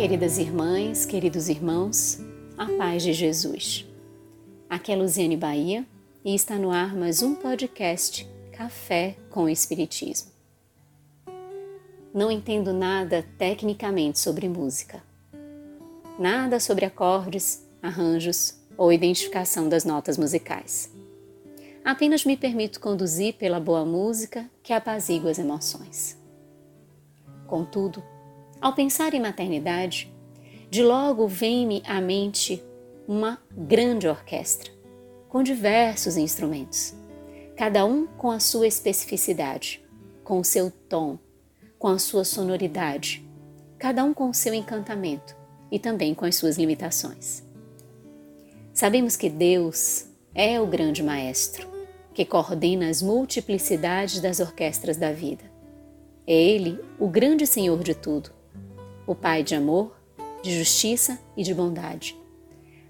Queridas irmãs, queridos irmãos, a paz de Jesus. Aqui é Luziane Bahia e está no ar mais um podcast Café com Espiritismo. Não entendo nada tecnicamente sobre música. Nada sobre acordes, arranjos ou identificação das notas musicais. Apenas me permito conduzir pela boa música que apazigua as emoções. Contudo, ao pensar em maternidade, de logo vem-me à mente uma grande orquestra, com diversos instrumentos, cada um com a sua especificidade, com o seu tom, com a sua sonoridade, cada um com o seu encantamento e também com as suas limitações. Sabemos que Deus é o grande maestro que coordena as multiplicidades das orquestras da vida. É Ele o grande Senhor de tudo o Pai de amor, de justiça e de bondade.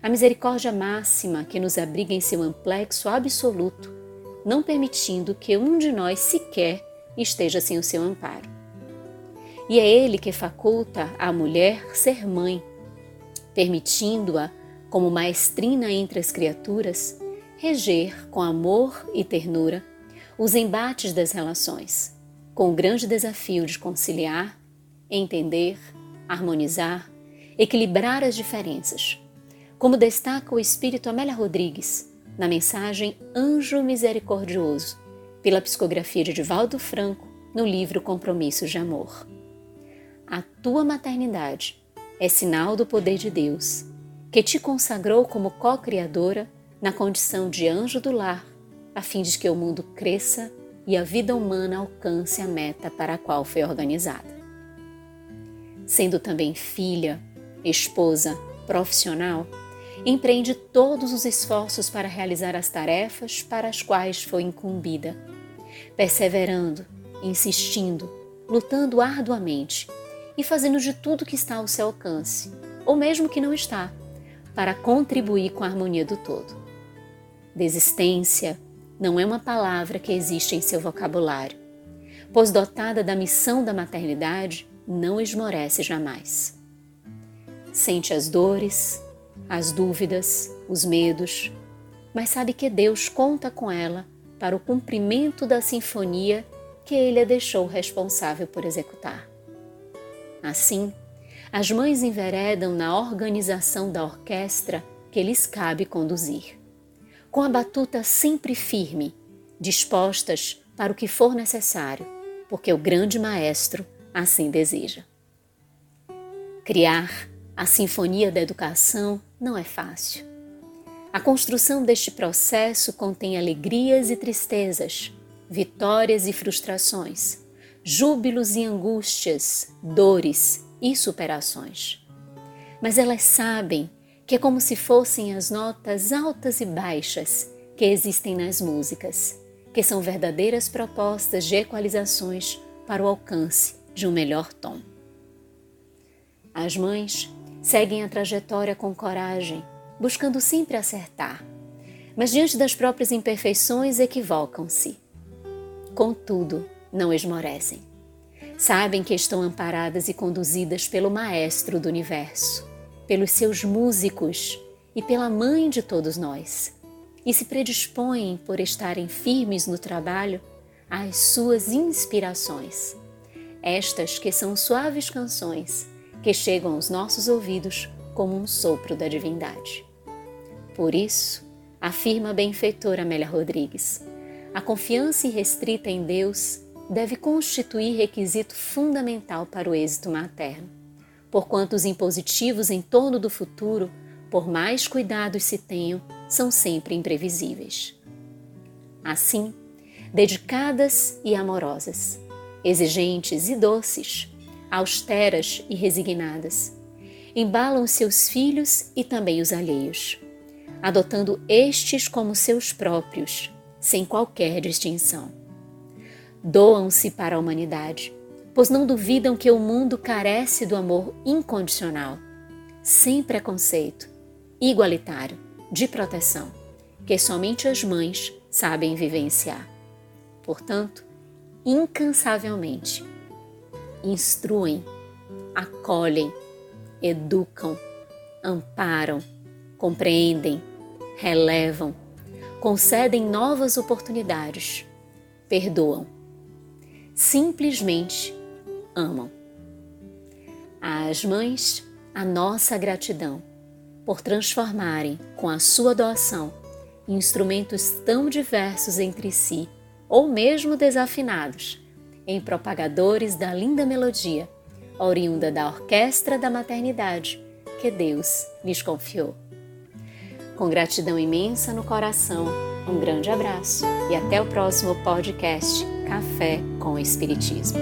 A misericórdia máxima que nos abriga em seu amplexo absoluto, não permitindo que um de nós sequer esteja sem o seu amparo. E é Ele que faculta à mulher ser mãe, permitindo-a, como maestrina entre as criaturas, reger com amor e ternura os embates das relações, com o grande desafio de conciliar, entender, harmonizar, equilibrar as diferenças, como destaca o espírito Amélia Rodrigues na mensagem Anjo Misericordioso, pela psicografia de Divaldo Franco no livro Compromissos de Amor. A tua maternidade é sinal do poder de Deus, que te consagrou como co-criadora na condição de anjo do lar, a fim de que o mundo cresça e a vida humana alcance a meta para a qual foi organizada sendo também filha, esposa, profissional, empreende todos os esforços para realizar as tarefas para as quais foi incumbida, perseverando, insistindo, lutando arduamente e fazendo de tudo que está ao seu alcance, ou mesmo que não está, para contribuir com a harmonia do todo. Desistência não é uma palavra que existe em seu vocabulário, pois dotada da missão da maternidade, não esmorece jamais. Sente as dores, as dúvidas, os medos, mas sabe que Deus conta com ela para o cumprimento da sinfonia que ele a deixou responsável por executar. Assim, as mães enveredam na organização da orquestra que lhes cabe conduzir, com a batuta sempre firme, dispostas para o que for necessário, porque o grande maestro assim deseja. Criar a Sinfonia da Educação não é fácil. A construção deste processo contém alegrias e tristezas, vitórias e frustrações, júbilos e angústias, dores e superações. Mas elas sabem que é como se fossem as notas altas e baixas que existem nas músicas, que são verdadeiras propostas de equalizações para o alcance de um melhor tom. As mães seguem a trajetória com coragem, buscando sempre acertar, mas diante das próprias imperfeições equivocam-se. Contudo, não esmorecem. Sabem que estão amparadas e conduzidas pelo Maestro do Universo, pelos seus músicos e pela Mãe de todos nós, e se predispõem, por estarem firmes no trabalho, às suas inspirações estas que são suaves canções que chegam aos nossos ouvidos como um sopro da divindade. Por isso, afirma a benfeitora Amélia Rodrigues, a confiança irrestrita em Deus deve constituir requisito fundamental para o êxito materno, porquanto os impositivos em torno do futuro, por mais cuidados se tenham, são sempre imprevisíveis. Assim, dedicadas e amorosas, exigentes e doces, austeras e resignadas. Embalam seus filhos e também os alheios, adotando estes como seus próprios, sem qualquer distinção. Doam-se para a humanidade, pois não duvidam que o mundo carece do amor incondicional, sem preconceito, igualitário, de proteção, que somente as mães sabem vivenciar. Portanto, incansavelmente. Instruem, acolhem, educam, amparam, compreendem, relevam, concedem novas oportunidades, perdoam. Simplesmente amam. Às mães, a nossa gratidão por transformarem com a sua doação instrumentos tão diversos entre si, ou mesmo desafinados, em propagadores da linda melodia, oriunda da orquestra da maternidade que Deus lhes confiou. Com gratidão imensa no coração, um grande abraço e até o próximo podcast Café com Espiritismo.